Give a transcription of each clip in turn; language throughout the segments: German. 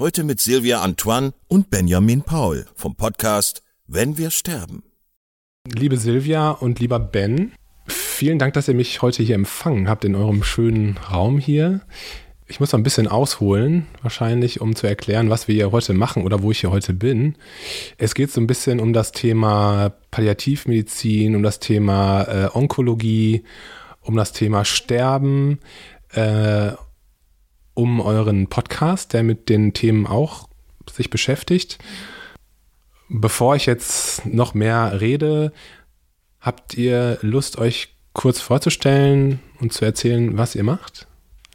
Heute mit Silvia Antoine und Benjamin Paul vom Podcast Wenn wir sterben. Liebe Silvia und lieber Ben, vielen Dank, dass ihr mich heute hier empfangen habt in eurem schönen Raum hier. Ich muss noch ein bisschen ausholen, wahrscheinlich, um zu erklären, was wir hier heute machen oder wo ich hier heute bin. Es geht so ein bisschen um das Thema Palliativmedizin, um das Thema äh, Onkologie, um das Thema Sterben, äh, um euren Podcast, der mit den Themen auch sich beschäftigt. Bevor ich jetzt noch mehr rede, habt ihr Lust, euch kurz vorzustellen und zu erzählen, was ihr macht?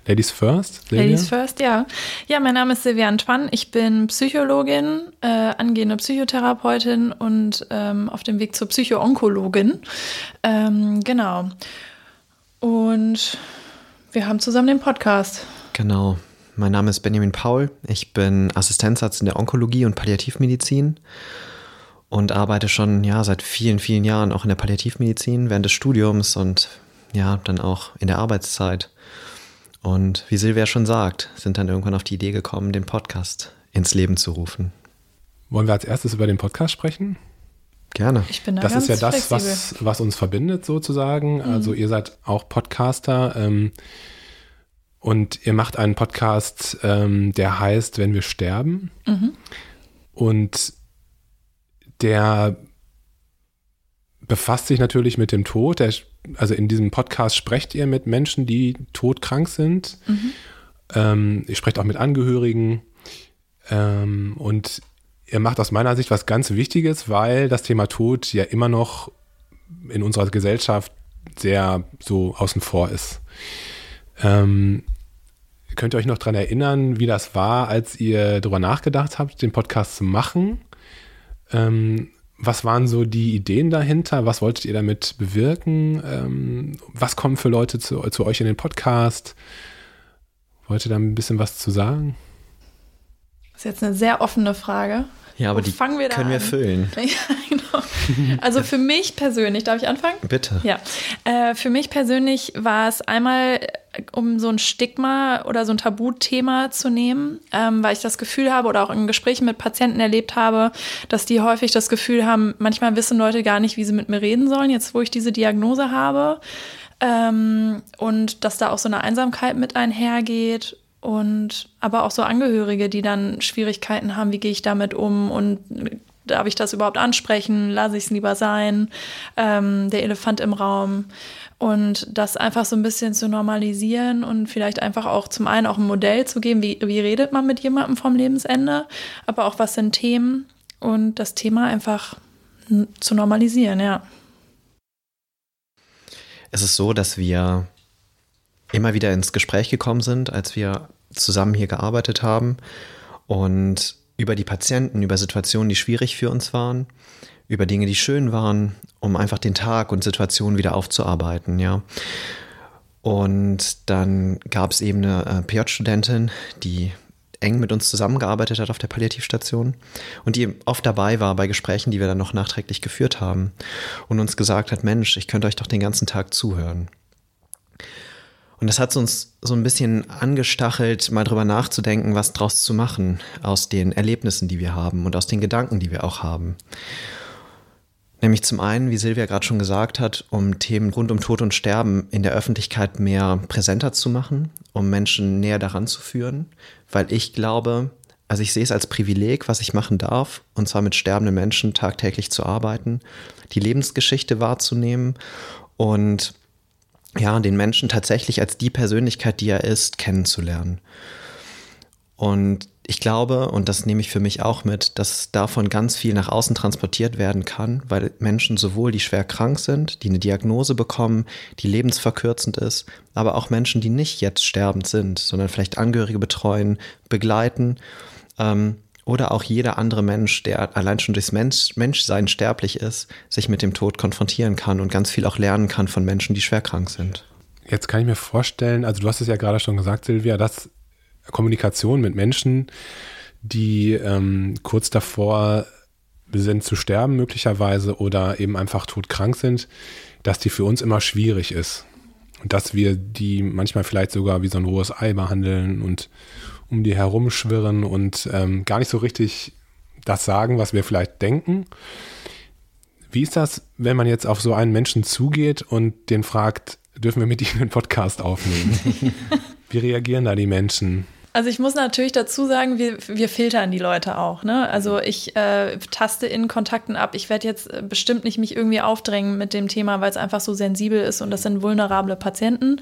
Ladies first? Silvia? Ladies first, ja. Ja, mein Name ist Silvia Antoine. Ich bin Psychologin, äh, angehende Psychotherapeutin und ähm, auf dem Weg zur Psychoonkologin. Ähm, genau. Und wir haben zusammen den Podcast. Genau. Mein Name ist Benjamin Paul. Ich bin Assistenzarzt in der Onkologie und Palliativmedizin und arbeite schon ja, seit vielen, vielen Jahren auch in der Palliativmedizin während des Studiums und ja, dann auch in der Arbeitszeit. Und wie Silvia schon sagt, sind dann irgendwann auf die Idee gekommen, den Podcast ins Leben zu rufen. Wollen wir als erstes über den Podcast sprechen? Gerne. Ich bin da das ist ja das, was, was uns verbindet sozusagen. Mhm. Also ihr seid auch Podcaster ähm, und ihr macht einen Podcast, ähm, der heißt Wenn wir sterben. Mhm. Und der befasst sich natürlich mit dem Tod. Der, also in diesem Podcast sprecht ihr mit Menschen, die todkrank sind. Mhm. Ähm, ihr sprecht auch mit Angehörigen. Ähm, und ihr macht aus meiner Sicht was ganz Wichtiges, weil das Thema Tod ja immer noch in unserer Gesellschaft sehr so außen vor ist. Ähm, könnt ihr euch noch daran erinnern, wie das war, als ihr darüber nachgedacht habt, den Podcast zu machen? Ähm, was waren so die Ideen dahinter? Was wolltet ihr damit bewirken? Ähm, was kommen für Leute zu, zu euch in den Podcast? Wollt ihr da ein bisschen was zu sagen? Das ist jetzt eine sehr offene Frage. Ja, aber Wo die fangen wir können an? wir füllen. Ja, genau. Also für mich persönlich, darf ich anfangen? Bitte. Ja. Äh, für mich persönlich war es einmal, um so ein Stigma oder so ein Tabuthema zu nehmen, ähm, weil ich das Gefühl habe oder auch in Gesprächen mit Patienten erlebt habe, dass die häufig das Gefühl haben, manchmal wissen Leute gar nicht, wie sie mit mir reden sollen, jetzt wo ich diese Diagnose habe. Ähm, und dass da auch so eine Einsamkeit mit einhergeht und aber auch so Angehörige, die dann Schwierigkeiten haben, wie gehe ich damit um und darf ich das überhaupt ansprechen, lasse ich es lieber sein, ähm, der Elefant im Raum. Und das einfach so ein bisschen zu normalisieren und vielleicht einfach auch zum einen auch ein Modell zu geben, wie, wie redet man mit jemandem vom Lebensende, aber auch was sind Themen und das Thema einfach zu normalisieren, ja. Es ist so, dass wir immer wieder ins Gespräch gekommen sind, als wir zusammen hier gearbeitet haben und über die Patienten, über Situationen, die schwierig für uns waren, über Dinge, die schön waren, um einfach den Tag und Situationen wieder aufzuarbeiten, ja. Und dann gab es eben eine äh, PJ-Studentin, die eng mit uns zusammengearbeitet hat auf der Palliativstation und die oft dabei war bei Gesprächen, die wir dann noch nachträglich geführt haben und uns gesagt hat, Mensch, ich könnte euch doch den ganzen Tag zuhören. Und das hat uns so ein bisschen angestachelt, mal drüber nachzudenken, was draus zu machen aus den Erlebnissen, die wir haben und aus den Gedanken, die wir auch haben. Nämlich zum einen, wie Silvia gerade schon gesagt hat, um Themen rund um Tod und Sterben in der Öffentlichkeit mehr präsenter zu machen, um Menschen näher daran zu führen, weil ich glaube, also ich sehe es als Privileg, was ich machen darf, und zwar mit sterbenden Menschen tagtäglich zu arbeiten, die Lebensgeschichte wahrzunehmen und ja, den Menschen tatsächlich als die Persönlichkeit, die er ist, kennenzulernen. Und ich glaube, und das nehme ich für mich auch mit, dass davon ganz viel nach außen transportiert werden kann, weil Menschen sowohl, die schwer krank sind, die eine Diagnose bekommen, die lebensverkürzend ist, aber auch Menschen, die nicht jetzt sterbend sind, sondern vielleicht Angehörige betreuen, begleiten, ähm, oder auch jeder andere Mensch, der allein schon durchs Mensch, Menschsein sterblich ist, sich mit dem Tod konfrontieren kann und ganz viel auch lernen kann von Menschen, die schwer krank sind. Jetzt kann ich mir vorstellen, also du hast es ja gerade schon gesagt, Silvia, dass Kommunikation mit Menschen, die ähm, kurz davor sind zu sterben möglicherweise oder eben einfach todkrank sind, dass die für uns immer schwierig ist. Und dass wir die manchmal vielleicht sogar wie so ein rohes Ei behandeln und um die herumschwirren und ähm, gar nicht so richtig das sagen, was wir vielleicht denken. Wie ist das, wenn man jetzt auf so einen Menschen zugeht und den fragt, dürfen wir mit Ihnen einen Podcast aufnehmen? Wie reagieren da die Menschen? Also ich muss natürlich dazu sagen, wir, wir filtern die Leute auch. Ne? Also ich äh, taste in Kontakten ab. Ich werde jetzt äh, bestimmt nicht mich irgendwie aufdrängen mit dem Thema, weil es einfach so sensibel ist und das sind vulnerable Patienten.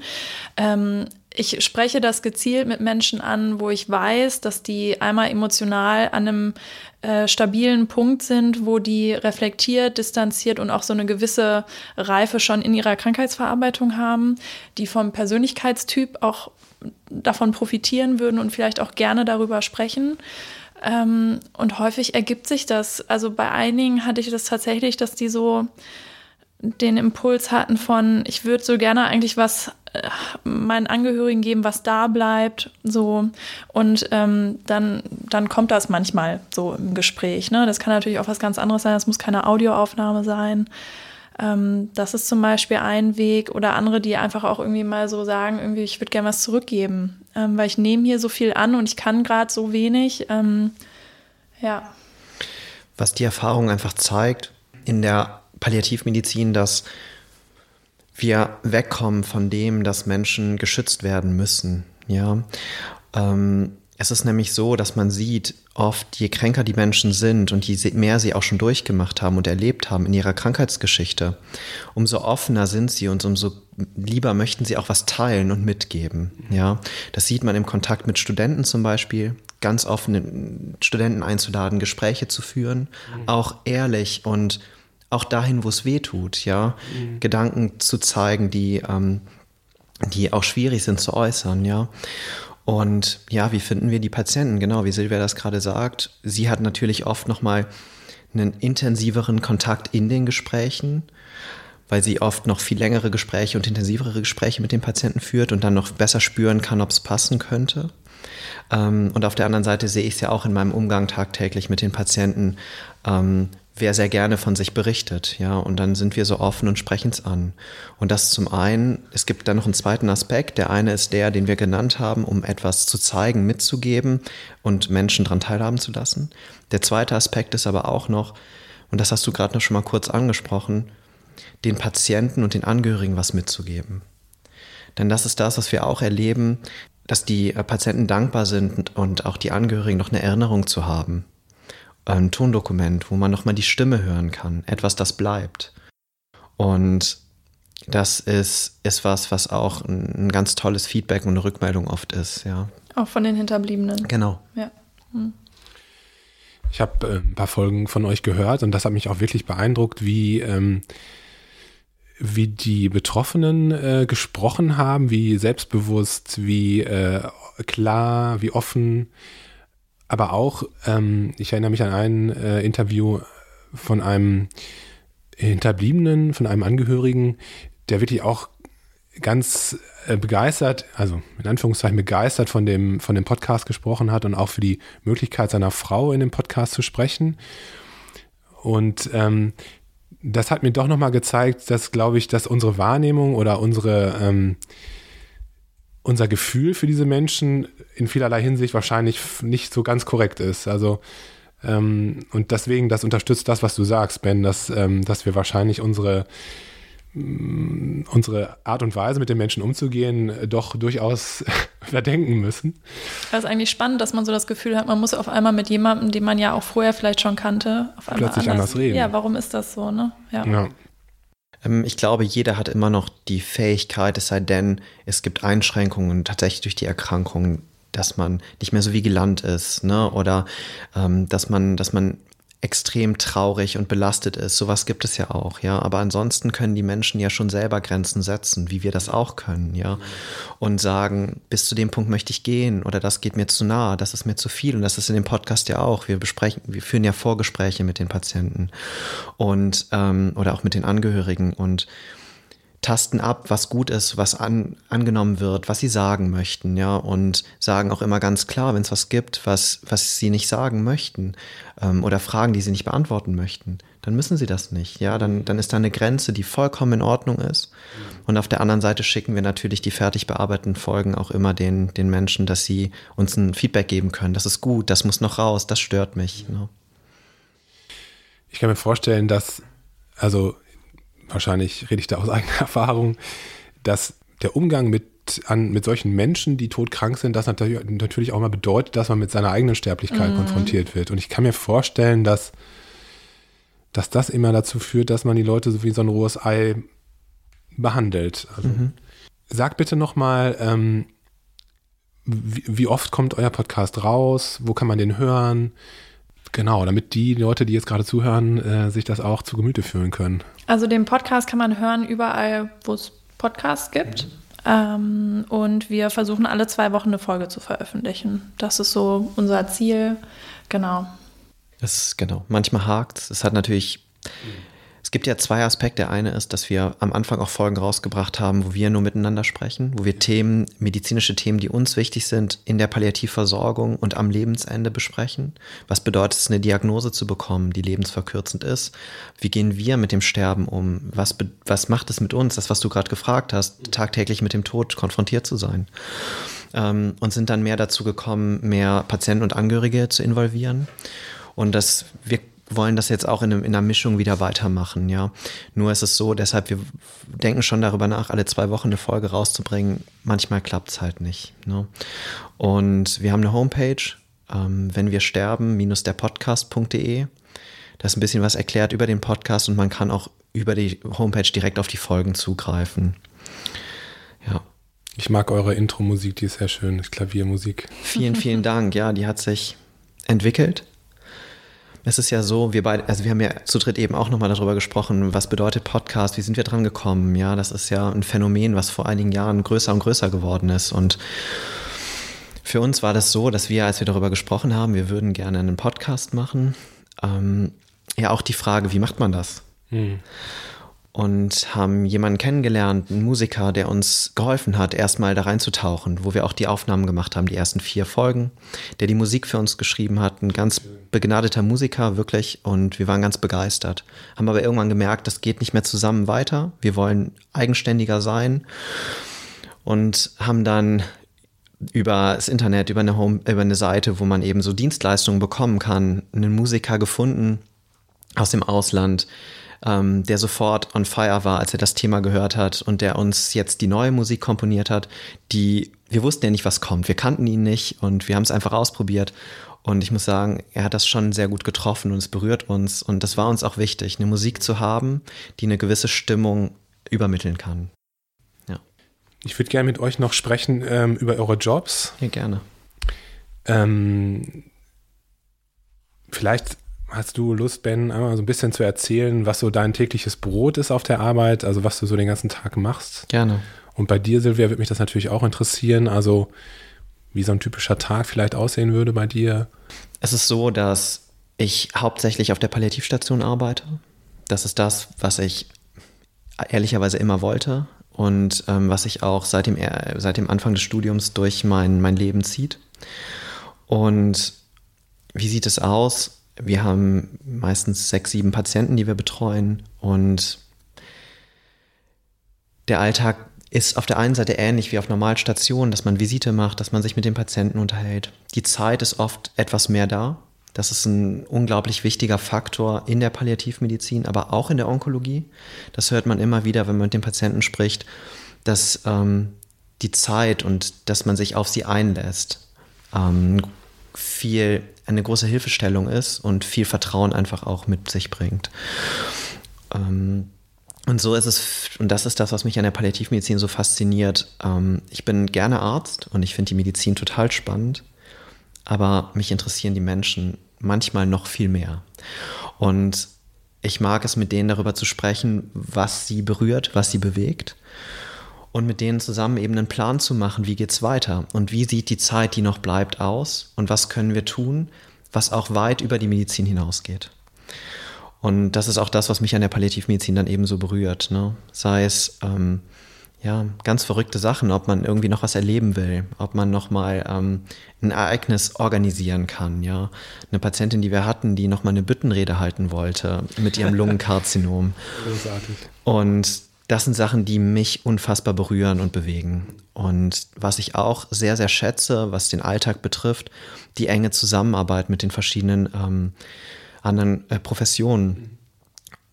Ähm, ich spreche das gezielt mit Menschen an, wo ich weiß, dass die einmal emotional an einem äh, stabilen Punkt sind, wo die reflektiert, distanziert und auch so eine gewisse Reife schon in ihrer Krankheitsverarbeitung haben, die vom Persönlichkeitstyp auch davon profitieren würden und vielleicht auch gerne darüber sprechen. Ähm, und häufig ergibt sich das. Also bei einigen hatte ich das tatsächlich, dass die so den Impuls hatten von, ich würde so gerne eigentlich was meinen Angehörigen geben, was da bleibt, so und ähm, dann dann kommt das manchmal so im Gespräch. Ne, das kann natürlich auch was ganz anderes sein. Das muss keine Audioaufnahme sein. Ähm, das ist zum Beispiel ein Weg oder andere, die einfach auch irgendwie mal so sagen, irgendwie, ich würde gerne was zurückgeben, ähm, weil ich nehme hier so viel an und ich kann gerade so wenig. Ähm, ja. Was die Erfahrung einfach zeigt in der Palliativmedizin, dass wir wegkommen von dem, dass Menschen geschützt werden müssen. Ja. Ähm, es ist nämlich so, dass man sieht, oft je kränker die Menschen sind und je mehr sie auch schon durchgemacht haben und erlebt haben in ihrer Krankheitsgeschichte, umso offener sind sie und umso lieber möchten sie auch was teilen und mitgeben. Ja, das sieht man im Kontakt mit Studenten zum Beispiel, ganz offen Studenten einzuladen, Gespräche zu führen, mhm. auch ehrlich und auch dahin, wo es weh tut, ja, mhm. Gedanken zu zeigen, die, ähm, die auch schwierig sind zu äußern, ja. Und ja, wie finden wir die Patienten? Genau, wie Silvia das gerade sagt. Sie hat natürlich oft nochmal einen intensiveren Kontakt in den Gesprächen, weil sie oft noch viel längere Gespräche und intensivere Gespräche mit den Patienten führt und dann noch besser spüren kann, ob es passen könnte. Ähm, und auf der anderen Seite sehe ich es ja auch in meinem Umgang tagtäglich mit den Patienten, ähm, wer sehr gerne von sich berichtet, ja, und dann sind wir so offen und sprechen es an. Und das zum einen, es gibt dann noch einen zweiten Aspekt. Der eine ist der, den wir genannt haben, um etwas zu zeigen, mitzugeben und Menschen daran teilhaben zu lassen. Der zweite Aspekt ist aber auch noch, und das hast du gerade noch schon mal kurz angesprochen, den Patienten und den Angehörigen was mitzugeben. Denn das ist das, was wir auch erleben, dass die Patienten dankbar sind und auch die Angehörigen noch eine Erinnerung zu haben ein Tondokument, wo man nochmal die Stimme hören kann, etwas, das bleibt. Und das ist, ist was, was auch ein, ein ganz tolles Feedback und eine Rückmeldung oft ist, ja. Auch von den Hinterbliebenen. Genau. Ja. Hm. Ich habe äh, ein paar Folgen von euch gehört und das hat mich auch wirklich beeindruckt, wie, ähm, wie die Betroffenen äh, gesprochen haben, wie selbstbewusst, wie äh, klar, wie offen, aber auch, ähm, ich erinnere mich an ein äh, Interview von einem Hinterbliebenen, von einem Angehörigen, der wirklich auch ganz äh, begeistert, also in Anführungszeichen begeistert von dem, von dem Podcast gesprochen hat und auch für die Möglichkeit seiner Frau in dem Podcast zu sprechen. Und ähm, das hat mir doch nochmal gezeigt, dass, glaube ich, dass unsere Wahrnehmung oder unsere, ähm, unser Gefühl für diese Menschen in vielerlei Hinsicht wahrscheinlich nicht so ganz korrekt ist. Also ähm, und deswegen, das unterstützt das, was du sagst, Ben, dass, ähm, dass wir wahrscheinlich unsere Mm, unsere Art und Weise, mit den Menschen umzugehen, doch durchaus verdenken müssen. Das ist eigentlich spannend, dass man so das Gefühl hat, man muss auf einmal mit jemandem, den man ja auch vorher vielleicht schon kannte, auf einmal plötzlich anders, anders reden. Ja, warum ist das so, ne? Ja. ja. Ähm, ich glaube, jeder hat immer noch die Fähigkeit, es sei denn, es gibt Einschränkungen tatsächlich durch die Erkrankung, dass man nicht mehr so vigilant ist, ne? Oder ähm, dass man, dass man extrem traurig und belastet ist. Sowas gibt es ja auch, ja. Aber ansonsten können die Menschen ja schon selber Grenzen setzen, wie wir das auch können, ja. Und sagen, bis zu dem Punkt möchte ich gehen oder das geht mir zu nah, das ist mir zu viel. Und das ist in dem Podcast ja auch. Wir besprechen, wir führen ja Vorgespräche mit den Patienten und ähm, oder auch mit den Angehörigen und tasten ab, was gut ist, was an, angenommen wird, was sie sagen möchten, ja, und sagen auch immer ganz klar, wenn es was gibt, was, was sie nicht sagen möchten ähm, oder Fragen, die sie nicht beantworten möchten, dann müssen sie das nicht, ja, dann, dann ist da eine Grenze, die vollkommen in Ordnung ist. Und auf der anderen Seite schicken wir natürlich die fertig bearbeiteten Folgen auch immer den, den Menschen, dass sie uns ein Feedback geben können. Das ist gut, das muss noch raus, das stört mich. Ne? Ich kann mir vorstellen, dass, also wahrscheinlich rede ich da aus eigener Erfahrung, dass der Umgang mit, an, mit solchen Menschen, die todkrank sind, das natürlich auch mal bedeutet, dass man mit seiner eigenen Sterblichkeit mhm. konfrontiert wird. Und ich kann mir vorstellen, dass, dass das immer dazu führt, dass man die Leute so wie so ein rohes Ei behandelt. Also, mhm. Sag bitte nochmal, ähm, wie, wie oft kommt euer Podcast raus? Wo kann man den hören? Genau, damit die Leute, die jetzt gerade zuhören, äh, sich das auch zu Gemüte führen können. Also den Podcast kann man hören überall, wo es Podcasts gibt. Ähm, und wir versuchen alle zwei Wochen eine Folge zu veröffentlichen. Das ist so unser Ziel. Genau. Das ist genau. Manchmal hakt es. Es hat natürlich gibt ja zwei Aspekte. Der eine ist, dass wir am Anfang auch Folgen rausgebracht haben, wo wir nur miteinander sprechen, wo wir Themen, medizinische Themen, die uns wichtig sind, in der Palliativversorgung und am Lebensende besprechen. Was bedeutet es, eine Diagnose zu bekommen, die lebensverkürzend ist? Wie gehen wir mit dem Sterben um? Was, was macht es mit uns, das, was du gerade gefragt hast, tagtäglich mit dem Tod konfrontiert zu sein? Ähm, und sind dann mehr dazu gekommen, mehr Patienten und Angehörige zu involvieren. Und das, wir wollen das jetzt auch in, in, einer Mischung wieder weitermachen, ja. Nur ist es so, deshalb, wir denken schon darüber nach, alle zwei Wochen eine Folge rauszubringen. Manchmal klappt es halt nicht. Ne? Und wir haben eine Homepage, ähm, wenn wir sterben, minus der Podcast.de. Da ist ein bisschen was erklärt über den Podcast und man kann auch über die Homepage direkt auf die Folgen zugreifen. Ja. Ich mag eure Intro-Musik, die ist sehr schön, Klaviermusik. Vielen, vielen Dank. Ja, die hat sich entwickelt es ist ja so, wir beide, also wir haben ja zu dritt eben auch nochmal darüber gesprochen, was bedeutet Podcast, wie sind wir dran gekommen? Ja, das ist ja ein Phänomen, was vor einigen Jahren größer und größer geworden ist. Und für uns war das so, dass wir, als wir darüber gesprochen haben, wir würden gerne einen Podcast machen, ähm, ja auch die Frage, wie macht man das? Hm und haben jemanden kennengelernt, einen Musiker, der uns geholfen hat, erstmal da reinzutauchen, wo wir auch die Aufnahmen gemacht haben, die ersten vier Folgen, der die Musik für uns geschrieben hat, ein ganz begnadeter Musiker, wirklich, und wir waren ganz begeistert. Haben aber irgendwann gemerkt, das geht nicht mehr zusammen weiter, wir wollen eigenständiger sein und haben dann über das Internet, über eine, Home, über eine Seite, wo man eben so Dienstleistungen bekommen kann, einen Musiker gefunden aus dem Ausland, ähm, der sofort on fire war, als er das Thema gehört hat und der uns jetzt die neue Musik komponiert hat, die wir wussten ja nicht, was kommt. Wir kannten ihn nicht und wir haben es einfach ausprobiert. Und ich muss sagen, er hat das schon sehr gut getroffen und es berührt uns. Und das war uns auch wichtig, eine Musik zu haben, die eine gewisse Stimmung übermitteln kann. Ja. Ich würde gerne mit euch noch sprechen ähm, über eure Jobs. Ja, gerne. Ähm, vielleicht Hast du Lust, Ben, einmal so ein bisschen zu erzählen, was so dein tägliches Brot ist auf der Arbeit, also was du so den ganzen Tag machst? Gerne. Und bei dir, Silvia, würde mich das natürlich auch interessieren, also wie so ein typischer Tag vielleicht aussehen würde bei dir. Es ist so, dass ich hauptsächlich auf der Palliativstation arbeite. Das ist das, was ich ehrlicherweise immer wollte. und ähm, was sich auch seit dem, seit dem Anfang des Studiums durch mein, mein Leben zieht. Und wie sieht es aus? Wir haben meistens sechs, sieben Patienten, die wir betreuen und der Alltag ist auf der einen Seite ähnlich wie auf normalen Stationen, dass man Visite macht, dass man sich mit den Patienten unterhält. Die Zeit ist oft etwas mehr da. Das ist ein unglaublich wichtiger Faktor in der Palliativmedizin, aber auch in der Onkologie. Das hört man immer wieder, wenn man mit den Patienten spricht, dass ähm, die Zeit und dass man sich auf sie einlässt, ähm, viel eine große Hilfestellung ist und viel Vertrauen einfach auch mit sich bringt. Ähm, und so ist es, und das ist das, was mich an der Palliativmedizin so fasziniert. Ähm, ich bin gerne Arzt und ich finde die Medizin total spannend, aber mich interessieren die Menschen manchmal noch viel mehr. Und ich mag es, mit denen darüber zu sprechen, was sie berührt, was sie bewegt. Und mit denen zusammen eben einen Plan zu machen, wie geht's weiter und wie sieht die Zeit, die noch bleibt, aus und was können wir tun, was auch weit über die Medizin hinausgeht. Und das ist auch das, was mich an der Palliativmedizin dann eben so berührt. Ne? Sei es ähm, ja, ganz verrückte Sachen, ob man irgendwie noch was erleben will, ob man nochmal ähm, ein Ereignis organisieren kann. Ja? Eine Patientin, die wir hatten, die nochmal eine Büttenrede halten wollte mit ihrem Lungenkarzinom. Großartig. Und das sind Sachen, die mich unfassbar berühren und bewegen. Und was ich auch sehr, sehr schätze, was den Alltag betrifft, die enge Zusammenarbeit mit den verschiedenen ähm, anderen äh, Professionen.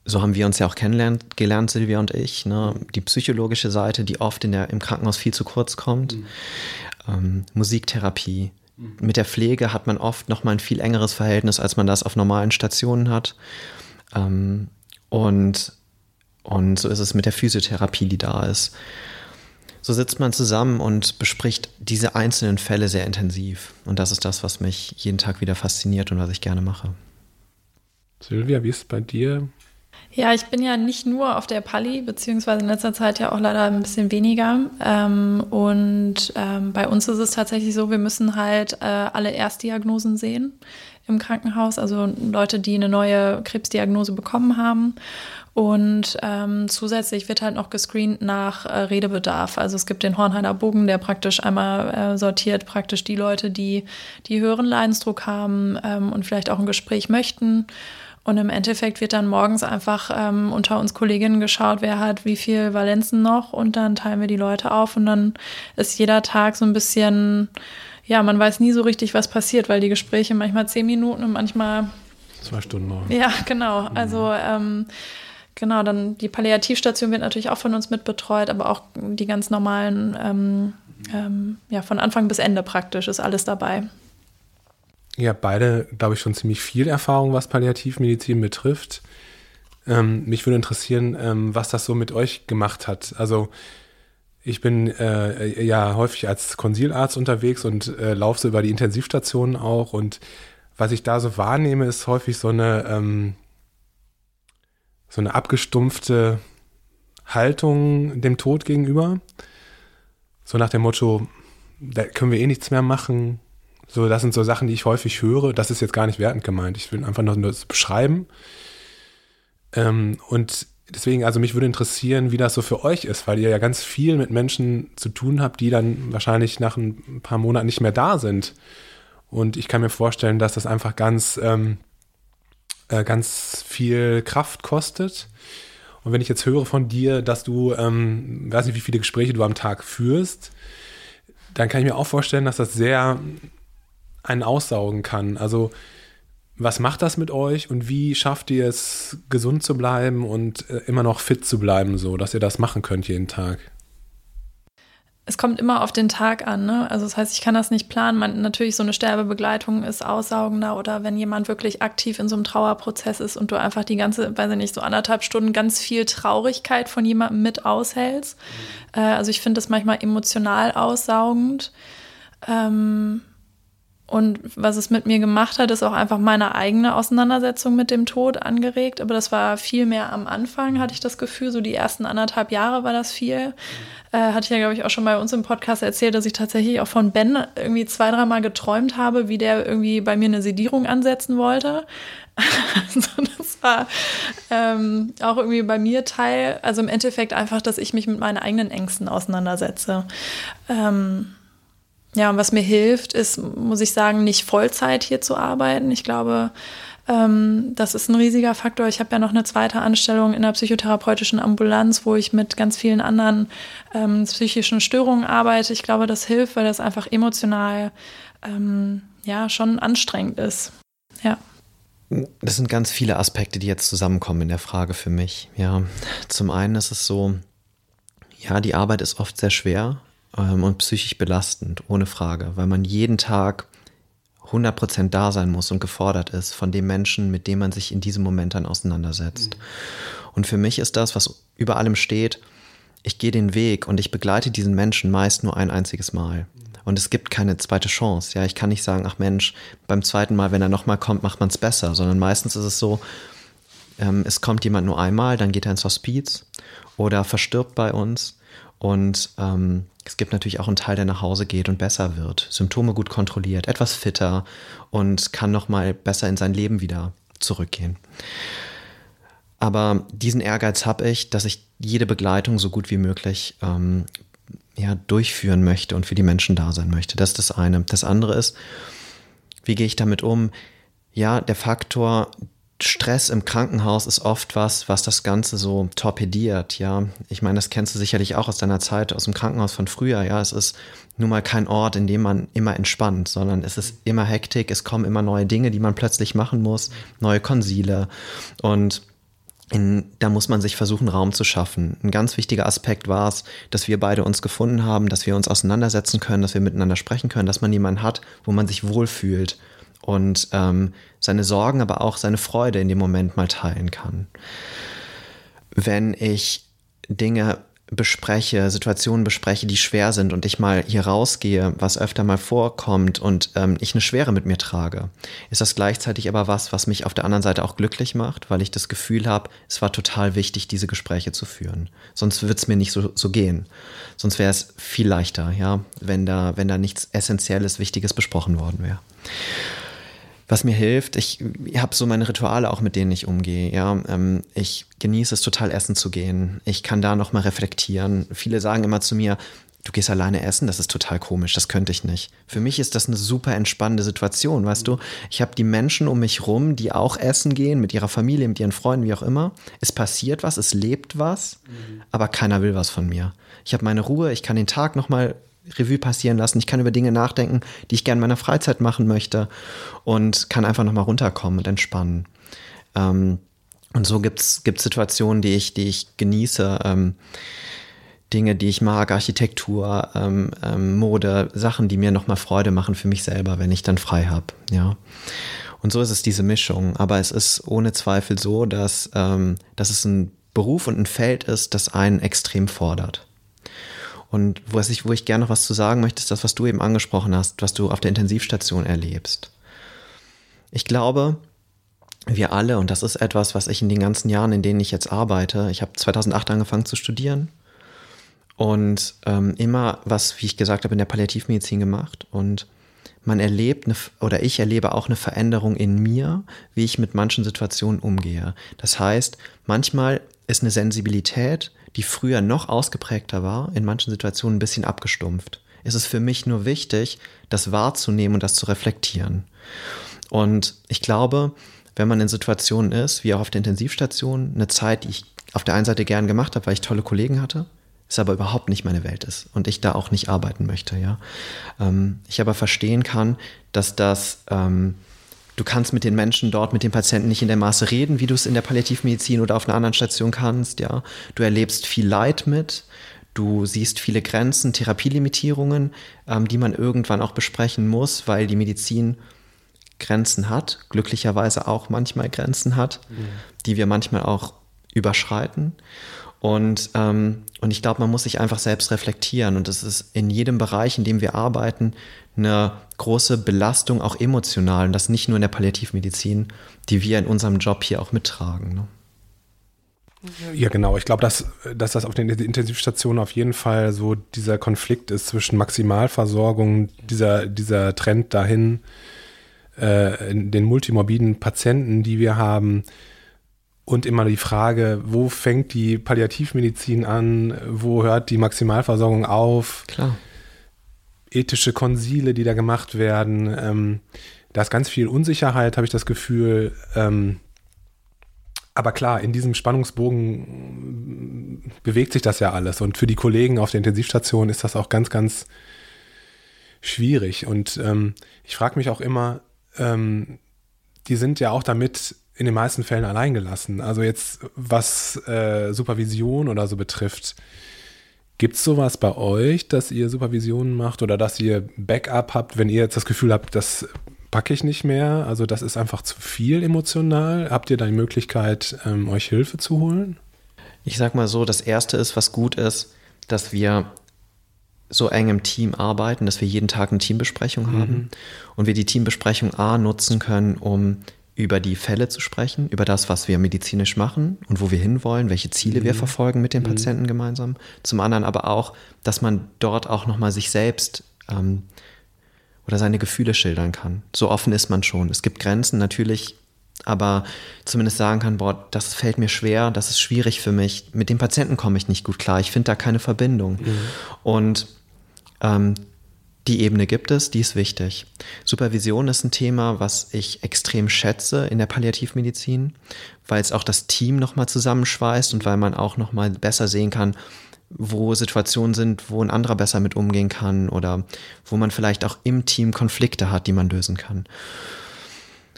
So haben wir uns ja auch kennengelernt, gelernt, Silvia und ich. Ne? Die psychologische Seite, die oft in der, im Krankenhaus viel zu kurz kommt. Mhm. Ähm, Musiktherapie. Mhm. Mit der Pflege hat man oft noch mal ein viel engeres Verhältnis, als man das auf normalen Stationen hat. Ähm, und, und so ist es mit der Physiotherapie, die da ist. So sitzt man zusammen und bespricht diese einzelnen Fälle sehr intensiv. Und das ist das, was mich jeden Tag wieder fasziniert und was ich gerne mache. Silvia, wie ist es bei dir? Ja, ich bin ja nicht nur auf der Pali, beziehungsweise in letzter Zeit ja auch leider ein bisschen weniger. Ähm, und ähm, bei uns ist es tatsächlich so, wir müssen halt äh, alle Erstdiagnosen sehen im Krankenhaus, also Leute, die eine neue Krebsdiagnose bekommen haben. Und ähm, zusätzlich wird halt noch gescreent nach äh, Redebedarf. Also es gibt den Hornheimer Bogen, der praktisch einmal äh, sortiert, praktisch die Leute, die, die höheren Leidensdruck haben ähm, und vielleicht auch ein Gespräch möchten. Und im Endeffekt wird dann morgens einfach ähm, unter uns Kolleginnen geschaut, wer hat wie viel Valenzen noch und dann teilen wir die Leute auf und dann ist jeder Tag so ein bisschen, ja, man weiß nie so richtig, was passiert, weil die Gespräche manchmal zehn Minuten und manchmal zwei Stunden noch. Ja, genau. Also ähm, genau, dann die Palliativstation wird natürlich auch von uns mitbetreut, aber auch die ganz normalen, ähm, ähm, ja, von Anfang bis Ende praktisch ist alles dabei. Ihr habt beide, glaube ich, schon ziemlich viel Erfahrung, was Palliativmedizin betrifft. Ähm, mich würde interessieren, ähm, was das so mit euch gemacht hat. Also ich bin äh, ja häufig als Konsilarzt unterwegs und äh, laufe so über die Intensivstationen auch. Und was ich da so wahrnehme, ist häufig so eine, ähm, so eine abgestumpfte Haltung dem Tod gegenüber. So nach dem Motto, da können wir eh nichts mehr machen, so, das sind so Sachen, die ich häufig höre. Das ist jetzt gar nicht wertend gemeint. Ich will einfach nur das beschreiben. Ähm, und deswegen, also mich würde interessieren, wie das so für euch ist, weil ihr ja ganz viel mit Menschen zu tun habt, die dann wahrscheinlich nach ein paar Monaten nicht mehr da sind. Und ich kann mir vorstellen, dass das einfach ganz, ähm, äh, ganz viel Kraft kostet. Und wenn ich jetzt höre von dir, dass du, ähm, weiß nicht, wie viele Gespräche du am Tag führst, dann kann ich mir auch vorstellen, dass das sehr einen aussaugen kann. Also was macht das mit euch und wie schafft ihr es, gesund zu bleiben und äh, immer noch fit zu bleiben, so dass ihr das machen könnt jeden Tag? Es kommt immer auf den Tag an, ne? Also das heißt, ich kann das nicht planen. Man, natürlich so eine Sterbebegleitung ist aussaugender oder wenn jemand wirklich aktiv in so einem Trauerprozess ist und du einfach die ganze, weiß ich nicht, so anderthalb Stunden ganz viel Traurigkeit von jemandem mit aushältst. Mhm. Äh, also ich finde das manchmal emotional aussaugend. Ähm, und was es mit mir gemacht hat, ist auch einfach meine eigene Auseinandersetzung mit dem Tod angeregt. Aber das war viel mehr am Anfang, hatte ich das Gefühl. So die ersten anderthalb Jahre war das viel. Äh, hatte ich ja, glaube ich, auch schon bei uns im Podcast erzählt, dass ich tatsächlich auch von Ben irgendwie zwei, dreimal geträumt habe, wie der irgendwie bei mir eine Sedierung ansetzen wollte. also das war ähm, auch irgendwie bei mir Teil, also im Endeffekt einfach, dass ich mich mit meinen eigenen Ängsten auseinandersetze. Ähm, ja, und was mir hilft, ist, muss ich sagen, nicht Vollzeit hier zu arbeiten. Ich glaube, ähm, das ist ein riesiger Faktor. Ich habe ja noch eine zweite Anstellung in der psychotherapeutischen Ambulanz, wo ich mit ganz vielen anderen ähm, psychischen Störungen arbeite. Ich glaube, das hilft, weil das einfach emotional ähm, ja schon anstrengend ist. Ja. Das sind ganz viele Aspekte, die jetzt zusammenkommen in der Frage für mich. Ja, zum einen ist es so, ja, die Arbeit ist oft sehr schwer ähm, und psychisch belastend, ohne Frage, weil man jeden Tag 100% da sein muss und gefordert ist von dem Menschen, mit dem man sich in diesem Moment dann auseinandersetzt. Mhm. Und für mich ist das, was über allem steht, ich gehe den Weg und ich begleite diesen Menschen meist nur ein einziges Mal. Und es gibt keine zweite Chance. Ja, ich kann nicht sagen, ach Mensch, beim zweiten Mal, wenn er nochmal kommt, macht man es besser, sondern meistens ist es so, ähm, es kommt jemand nur einmal, dann geht er ins Hospiz oder verstirbt bei uns und ähm, es gibt natürlich auch einen Teil, der nach Hause geht und besser wird, Symptome gut kontrolliert, etwas fitter und kann nochmal besser in sein Leben wieder zurückgehen. Aber diesen Ehrgeiz habe ich, dass ich jede Begleitung so gut wie möglich ähm, ja, durchführen möchte und für die Menschen da sein möchte. Das ist das eine. Das andere ist, wie gehe ich damit um? Ja, der Faktor Stress im Krankenhaus ist oft was, was das Ganze so torpediert, ja. Ich meine, das kennst du sicherlich auch aus deiner Zeit aus dem Krankenhaus von früher, ja. Es ist nun mal kein Ort, in dem man immer entspannt, sondern es ist immer Hektik, es kommen immer neue Dinge, die man plötzlich machen muss, neue Konsile und in, da muss man sich versuchen, Raum zu schaffen. Ein ganz wichtiger Aspekt war es, dass wir beide uns gefunden haben, dass wir uns auseinandersetzen können, dass wir miteinander sprechen können, dass man jemanden hat, wo man sich wohlfühlt und ähm, seine Sorgen, aber auch seine Freude in dem Moment mal teilen kann. Wenn ich Dinge bespreche, Situationen bespreche, die schwer sind und ich mal hier rausgehe, was öfter mal vorkommt und ähm, ich eine Schwere mit mir trage, ist das gleichzeitig aber was, was mich auf der anderen Seite auch glücklich macht, weil ich das Gefühl habe, es war total wichtig, diese Gespräche zu führen. Sonst wird es mir nicht so, so gehen. Sonst wäre es viel leichter, ja, wenn da, wenn da nichts Essentielles, Wichtiges besprochen worden wäre was mir hilft, ich, habe so meine Rituale auch, mit denen ich umgehe. Ja, ähm, ich genieße es total, essen zu gehen. Ich kann da noch mal reflektieren. Viele sagen immer zu mir, du gehst alleine essen, das ist total komisch, das könnte ich nicht. Für mich ist das eine super entspannende Situation, weißt du? Ich habe die Menschen um mich rum, die auch essen gehen, mit ihrer Familie, mit ihren Freunden, wie auch immer. Es passiert was, es lebt was, mhm. aber keiner will was von mir. Ich habe meine Ruhe, ich kann den Tag noch mal Revue passieren lassen. Ich kann über Dinge nachdenken, die ich gerne in meiner Freizeit machen möchte und kann einfach nochmal runterkommen und entspannen. Ähm, und so gibt es Situationen, die ich, die ich genieße. Ähm, Dinge, die ich mag, Architektur, ähm, ähm, Mode, Sachen, die mir nochmal Freude machen für mich selber, wenn ich dann frei habe. Ja. Und so ist es diese Mischung. Aber es ist ohne Zweifel so, dass, ähm, dass es ein Beruf und ein Feld ist, das einen extrem fordert. Und was ich, wo ich gerne noch was zu sagen möchte, ist das, was du eben angesprochen hast, was du auf der Intensivstation erlebst. Ich glaube, wir alle, und das ist etwas, was ich in den ganzen Jahren, in denen ich jetzt arbeite, ich habe 2008 angefangen zu studieren und ähm, immer was, wie ich gesagt habe, in der Palliativmedizin gemacht und man erlebt eine, oder ich erlebe auch eine Veränderung in mir, wie ich mit manchen Situationen umgehe. Das heißt, manchmal ist eine Sensibilität, die früher noch ausgeprägter war, in manchen Situationen ein bisschen abgestumpft. Es ist für mich nur wichtig, das wahrzunehmen und das zu reflektieren. Und ich glaube, wenn man in Situationen ist, wie auch auf der Intensivstation, eine Zeit, die ich auf der einen Seite gern gemacht habe, weil ich tolle Kollegen hatte, es aber überhaupt nicht meine Welt ist und ich da auch nicht arbeiten möchte, ja. Ähm, ich aber verstehen kann, dass das ähm, Du kannst mit den Menschen dort, mit den Patienten nicht in der Maße reden, wie du es in der Palliativmedizin oder auf einer anderen Station kannst, ja. Du erlebst viel Leid mit. Du siehst viele Grenzen, Therapielimitierungen, ähm, die man irgendwann auch besprechen muss, weil die Medizin Grenzen hat, glücklicherweise auch manchmal Grenzen hat, mhm. die wir manchmal auch überschreiten. Und, ähm, und ich glaube, man muss sich einfach selbst reflektieren. Und es ist in jedem Bereich, in dem wir arbeiten, eine große Belastung, auch emotional. Und das nicht nur in der Palliativmedizin, die wir in unserem Job hier auch mittragen. Ne? Ja, genau. Ich glaube, dass, dass das auf den Intensivstationen auf jeden Fall so dieser Konflikt ist zwischen Maximalversorgung, dieser, dieser Trend dahin, äh, den multimorbiden Patienten, die wir haben. Und immer die Frage, wo fängt die Palliativmedizin an, wo hört die Maximalversorgung auf? Klar. Ethische Konsile, die da gemacht werden. Ähm, da ist ganz viel Unsicherheit, habe ich das Gefühl. Ähm, aber klar, in diesem Spannungsbogen bewegt sich das ja alles. Und für die Kollegen auf der Intensivstation ist das auch ganz, ganz schwierig. Und ähm, ich frage mich auch immer, ähm, die sind ja auch damit in den meisten Fällen alleingelassen. Also jetzt, was äh, Supervision oder so betrifft, gibt es sowas bei euch, dass ihr Supervisionen macht oder dass ihr Backup habt, wenn ihr jetzt das Gefühl habt, das packe ich nicht mehr. Also das ist einfach zu viel emotional. Habt ihr da die Möglichkeit, ähm, euch Hilfe zu holen? Ich sag mal so, das Erste ist, was gut ist, dass wir so eng im Team arbeiten, dass wir jeden Tag eine Teambesprechung mhm. haben und wir die Teambesprechung A nutzen können, um über die Fälle zu sprechen, über das, was wir medizinisch machen und wo wir hinwollen, welche Ziele mhm. wir verfolgen mit den mhm. Patienten gemeinsam. Zum anderen aber auch, dass man dort auch nochmal sich selbst ähm, oder seine Gefühle schildern kann. So offen ist man schon. Es gibt Grenzen natürlich, aber zumindest sagen kann, boah, das fällt mir schwer, das ist schwierig für mich. Mit dem Patienten komme ich nicht gut klar. Ich finde da keine Verbindung. Mhm. Und ähm, die Ebene gibt es, die ist wichtig. Supervision ist ein Thema, was ich extrem schätze in der Palliativmedizin, weil es auch das Team nochmal zusammenschweißt und weil man auch nochmal besser sehen kann, wo Situationen sind, wo ein anderer besser mit umgehen kann oder wo man vielleicht auch im Team Konflikte hat, die man lösen kann.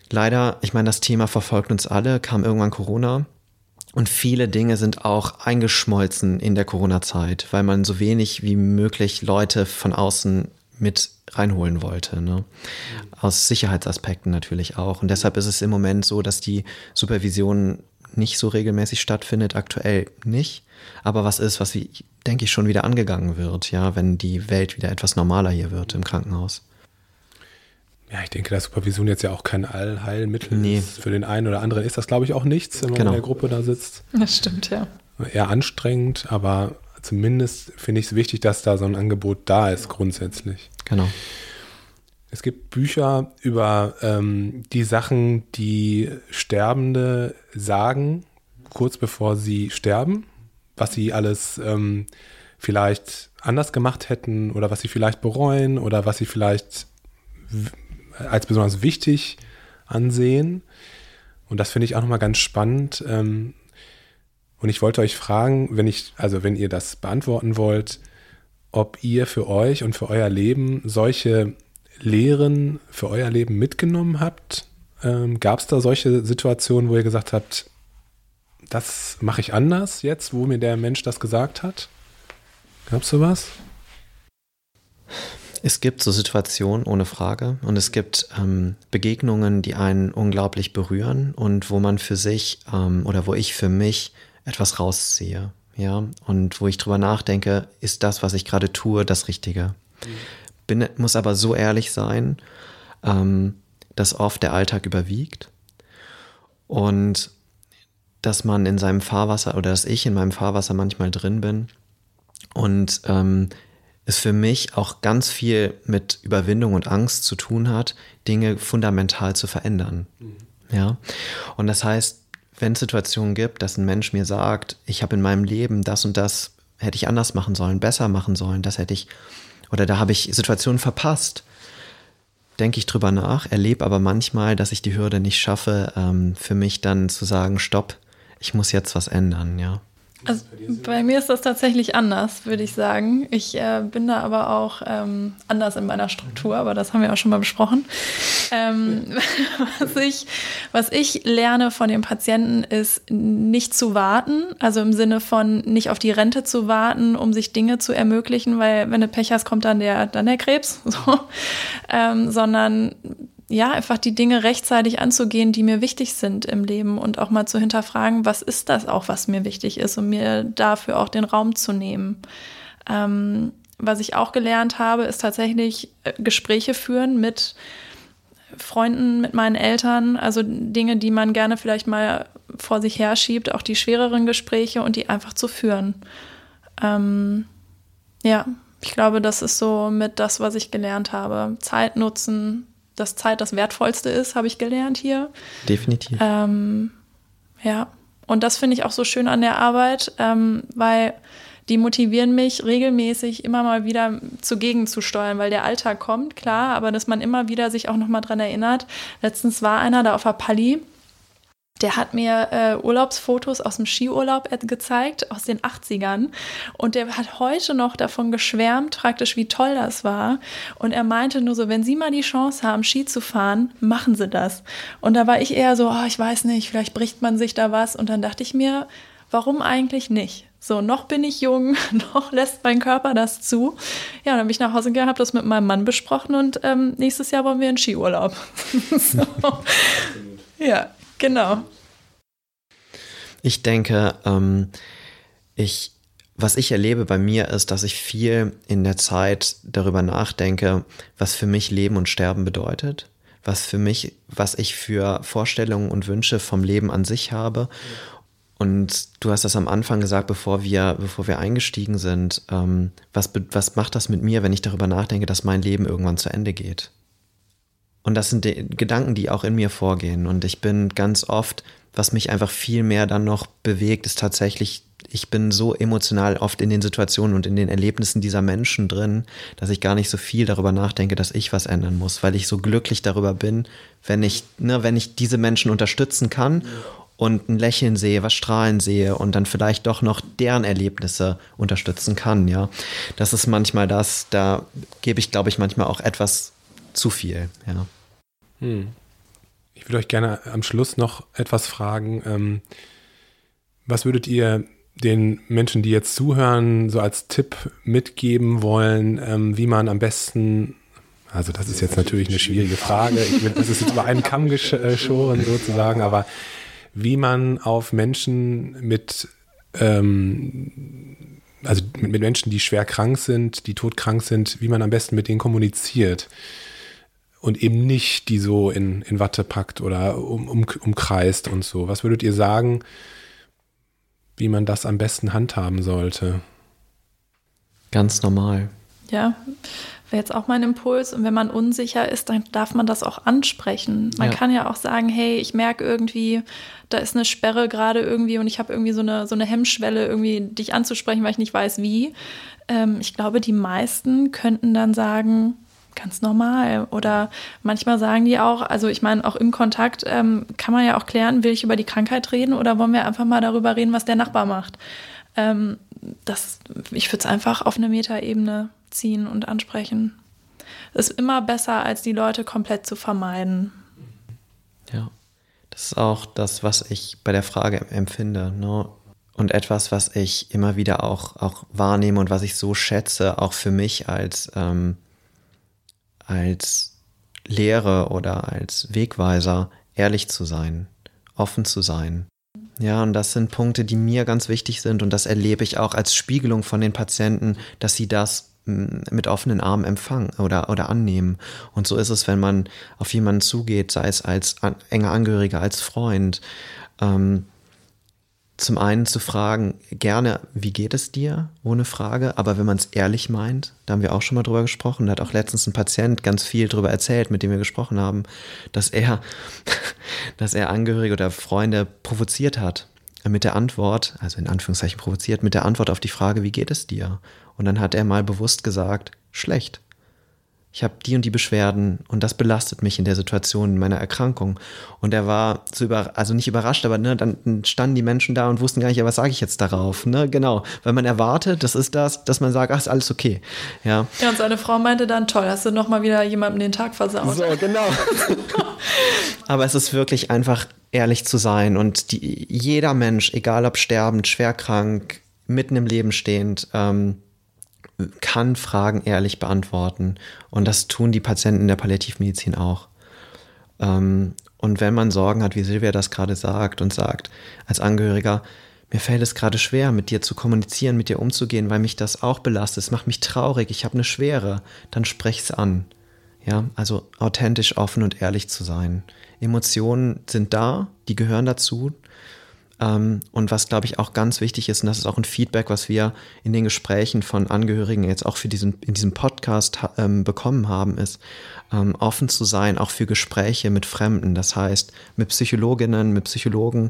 Leider, ich meine, das Thema verfolgt uns alle, kam irgendwann Corona und viele Dinge sind auch eingeschmolzen in der Corona-Zeit, weil man so wenig wie möglich Leute von außen mit reinholen wollte. Ne? Aus Sicherheitsaspekten natürlich auch. Und deshalb ist es im Moment so, dass die Supervision nicht so regelmäßig stattfindet, aktuell nicht aber was ist, was, denke ich, schon wieder angegangen wird, ja, wenn die Welt wieder etwas normaler hier wird im Krankenhaus. Ja, ich denke, dass Supervision jetzt ja auch kein Allheilmittel nee. ist. Für den einen oder anderen ist das, glaube ich, auch nichts, wenn man genau. in der Gruppe da sitzt. Das stimmt, ja. Eher anstrengend, aber zumindest finde ich es wichtig, dass da so ein Angebot da ist, grundsätzlich. Genau. Es gibt Bücher über ähm, die Sachen, die Sterbende sagen, kurz bevor sie sterben was sie alles ähm, vielleicht anders gemacht hätten oder was sie vielleicht bereuen oder was sie vielleicht als besonders wichtig ansehen. Und das finde ich auch nochmal ganz spannend. Ähm, und ich wollte euch fragen, wenn ich, also wenn ihr das beantworten wollt, ob ihr für euch und für euer Leben solche Lehren für euer Leben mitgenommen habt. Ähm, Gab es da solche Situationen, wo ihr gesagt habt, das mache ich anders jetzt, wo mir der Mensch das gesagt hat? Gab es sowas? Es gibt so Situationen, ohne Frage. Und es gibt ähm, Begegnungen, die einen unglaublich berühren und wo man für sich ähm, oder wo ich für mich etwas rausziehe. Ja, und wo ich drüber nachdenke, ist das, was ich gerade tue, das Richtige? Mhm. Bin, muss aber so ehrlich sein, ähm, dass oft der Alltag überwiegt. Und dass man in seinem Fahrwasser oder dass ich in meinem Fahrwasser manchmal drin bin und ähm, es für mich auch ganz viel mit Überwindung und Angst zu tun hat, Dinge fundamental zu verändern. Mhm. Ja. Und das heißt, wenn es Situationen gibt, dass ein Mensch mir sagt, ich habe in meinem Leben das und das hätte ich anders machen sollen, besser machen sollen, das hätte ich, oder da habe ich Situationen verpasst, denke ich drüber nach, erlebe aber manchmal, dass ich die Hürde nicht schaffe, ähm, für mich dann zu sagen, stopp, ich muss jetzt was ändern, ja. Also bei mir ist das tatsächlich anders, würde ich sagen. Ich äh, bin da aber auch ähm, anders in meiner Struktur, aber das haben wir auch schon mal besprochen. Ähm, was, ich, was ich lerne von den Patienten ist, nicht zu warten, also im Sinne von nicht auf die Rente zu warten, um sich Dinge zu ermöglichen, weil wenn du Pech hast, kommt dann der, dann der Krebs, so. ähm, sondern ja, einfach die Dinge rechtzeitig anzugehen, die mir wichtig sind im Leben und auch mal zu hinterfragen, was ist das auch, was mir wichtig ist und mir dafür auch den Raum zu nehmen. Ähm, was ich auch gelernt habe, ist tatsächlich äh, Gespräche führen mit Freunden, mit meinen Eltern, also Dinge, die man gerne vielleicht mal vor sich herschiebt, auch die schwereren Gespräche und die einfach zu führen. Ähm, ja, ich glaube, das ist so mit das, was ich gelernt habe. Zeit nutzen, dass Zeit das Wertvollste ist, habe ich gelernt hier. Definitiv. Ähm, ja, und das finde ich auch so schön an der Arbeit, ähm, weil die motivieren mich regelmäßig immer mal wieder zugegen zu steuern, weil der Alltag kommt, klar, aber dass man immer wieder sich auch nochmal dran erinnert. Letztens war einer da auf der Palli, der hat mir äh, Urlaubsfotos aus dem Skiurlaub gezeigt, aus den 80ern. Und der hat heute noch davon geschwärmt, praktisch, wie toll das war. Und er meinte nur so, wenn Sie mal die Chance haben, Ski zu fahren, machen Sie das. Und da war ich eher so, oh, ich weiß nicht, vielleicht bricht man sich da was. Und dann dachte ich mir, warum eigentlich nicht? So, noch bin ich jung, noch lässt mein Körper das zu. Ja, dann bin ich nach Hause gegangen, habe das mit meinem Mann besprochen und ähm, nächstes Jahr wollen wir in Skiurlaub. so. Ja, Genau. Ich denke, ähm, ich, was ich erlebe bei mir ist, dass ich viel in der Zeit darüber nachdenke, was für mich Leben und Sterben bedeutet, was für mich, was ich für Vorstellungen und Wünsche vom Leben an sich habe. Und du hast das am Anfang gesagt, bevor wir, bevor wir eingestiegen sind. Ähm, was, was macht das mit mir, wenn ich darüber nachdenke, dass mein Leben irgendwann zu Ende geht? Und das sind die Gedanken, die auch in mir vorgehen. Und ich bin ganz oft, was mich einfach viel mehr dann noch bewegt, ist tatsächlich, ich bin so emotional oft in den Situationen und in den Erlebnissen dieser Menschen drin, dass ich gar nicht so viel darüber nachdenke, dass ich was ändern muss, weil ich so glücklich darüber bin, wenn ich, ne, wenn ich diese Menschen unterstützen kann und ein Lächeln sehe, was strahlen sehe und dann vielleicht doch noch deren Erlebnisse unterstützen kann, ja. Das ist manchmal das, da gebe ich, glaube ich, manchmal auch etwas zu viel, ja. Hm. Ich würde euch gerne am Schluss noch etwas fragen. Ähm, was würdet ihr den Menschen, die jetzt zuhören, so als Tipp mitgeben wollen, ähm, wie man am besten, also das ist jetzt natürlich eine schwierige Frage, ich will, das ist jetzt über einen Kamm geschoren sozusagen, aber wie man auf Menschen mit ähm, also mit Menschen, die schwer krank sind, die todkrank sind, wie man am besten mit denen kommuniziert und eben nicht die so in, in Watte packt oder um, um, umkreist und so. Was würdet ihr sagen, wie man das am besten handhaben sollte? Ganz normal. Ja, wäre jetzt auch mein Impuls. Und wenn man unsicher ist, dann darf man das auch ansprechen. Man ja. kann ja auch sagen, hey, ich merke irgendwie, da ist eine Sperre gerade irgendwie und ich habe irgendwie so eine, so eine Hemmschwelle, irgendwie dich anzusprechen, weil ich nicht weiß, wie. Ähm, ich glaube, die meisten könnten dann sagen, ganz normal. Oder manchmal sagen die auch, also ich meine, auch im Kontakt ähm, kann man ja auch klären, will ich über die Krankheit reden oder wollen wir einfach mal darüber reden, was der Nachbar macht. Ähm, das, ich würde es einfach auf eine Metaebene ziehen und ansprechen. Ist immer besser, als die Leute komplett zu vermeiden. Ja, das ist auch das, was ich bei der Frage empfinde. Ne? Und etwas, was ich immer wieder auch, auch wahrnehme und was ich so schätze, auch für mich als ähm, als Lehre oder als Wegweiser ehrlich zu sein, offen zu sein. Ja, und das sind Punkte, die mir ganz wichtig sind und das erlebe ich auch als Spiegelung von den Patienten, dass sie das mm, mit offenen Armen empfangen oder, oder annehmen. Und so ist es, wenn man auf jemanden zugeht, sei es als enger Angehöriger, als Freund, ähm, zum einen zu fragen, gerne, wie geht es dir, ohne Frage, aber wenn man es ehrlich meint, da haben wir auch schon mal drüber gesprochen, da hat auch letztens ein Patient ganz viel drüber erzählt, mit dem wir gesprochen haben, dass er, dass er Angehörige oder Freunde provoziert hat mit der Antwort, also in Anführungszeichen provoziert, mit der Antwort auf die Frage, wie geht es dir? Und dann hat er mal bewusst gesagt, schlecht ich habe die und die Beschwerden und das belastet mich in der Situation meiner Erkrankung. Und er war so über, also nicht überrascht, aber ne, dann standen die Menschen da und wussten gar nicht, ja, was sage ich jetzt darauf? Ne? Genau, weil man erwartet, das ist das, dass man sagt, ach, ist alles okay. Ja, ja und seine Frau meinte dann, toll, hast du nochmal wieder jemandem den Tag versaut. So, genau. aber es ist wirklich einfach ehrlich zu sein und die, jeder Mensch, egal ob sterbend, schwer krank, mitten im Leben stehend, ähm, kann Fragen ehrlich beantworten. Und das tun die Patienten der Palliativmedizin auch. Ähm, und wenn man Sorgen hat, wie Silvia das gerade sagt und sagt, als Angehöriger, mir fällt es gerade schwer, mit dir zu kommunizieren, mit dir umzugehen, weil mich das auch belastet. Es macht mich traurig, ich habe eine Schwere. Dann sprech es an. Ja, also authentisch, offen und ehrlich zu sein. Emotionen sind da, die gehören dazu. Ähm, und was, glaube ich, auch ganz wichtig ist, und das ist auch ein Feedback, was wir in den Gesprächen von Angehörigen jetzt auch für diesen, in diesem Podcast ähm, bekommen haben, ist, ähm, offen zu sein, auch für Gespräche mit Fremden. Das heißt, mit Psychologinnen, mit Psychologen.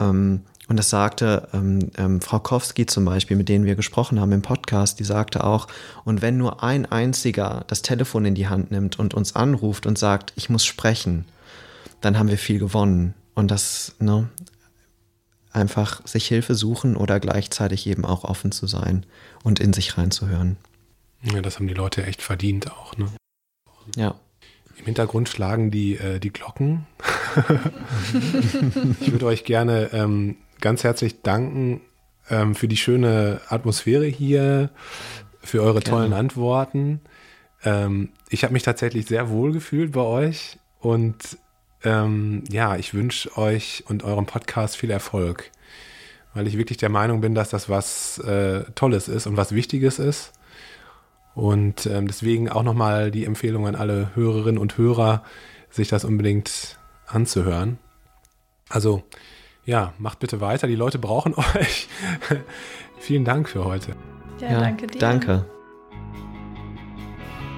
Ähm, und das sagte ähm, ähm, Frau Kowski zum Beispiel, mit denen wir gesprochen haben im Podcast, die sagte auch, und wenn nur ein einziger das Telefon in die Hand nimmt und uns anruft und sagt, ich muss sprechen, dann haben wir viel gewonnen. Und das, ne, einfach sich Hilfe suchen oder gleichzeitig eben auch offen zu sein und in sich reinzuhören. Ja, das haben die Leute echt verdient auch, ne? Ja. Im Hintergrund schlagen die, äh, die Glocken. ich würde euch gerne ähm, ganz herzlich danken ähm, für die schöne Atmosphäre hier, für eure gerne. tollen Antworten. Ähm, ich habe mich tatsächlich sehr wohl gefühlt bei euch und ähm, ja, ich wünsche euch und eurem Podcast viel Erfolg, weil ich wirklich der Meinung bin, dass das was äh, Tolles ist und was Wichtiges ist. Und ähm, deswegen auch nochmal die Empfehlung an alle Hörerinnen und Hörer, sich das unbedingt anzuhören. Also, ja, macht bitte weiter. Die Leute brauchen euch. Vielen Dank für heute. Ja, ja danke dir. Danke.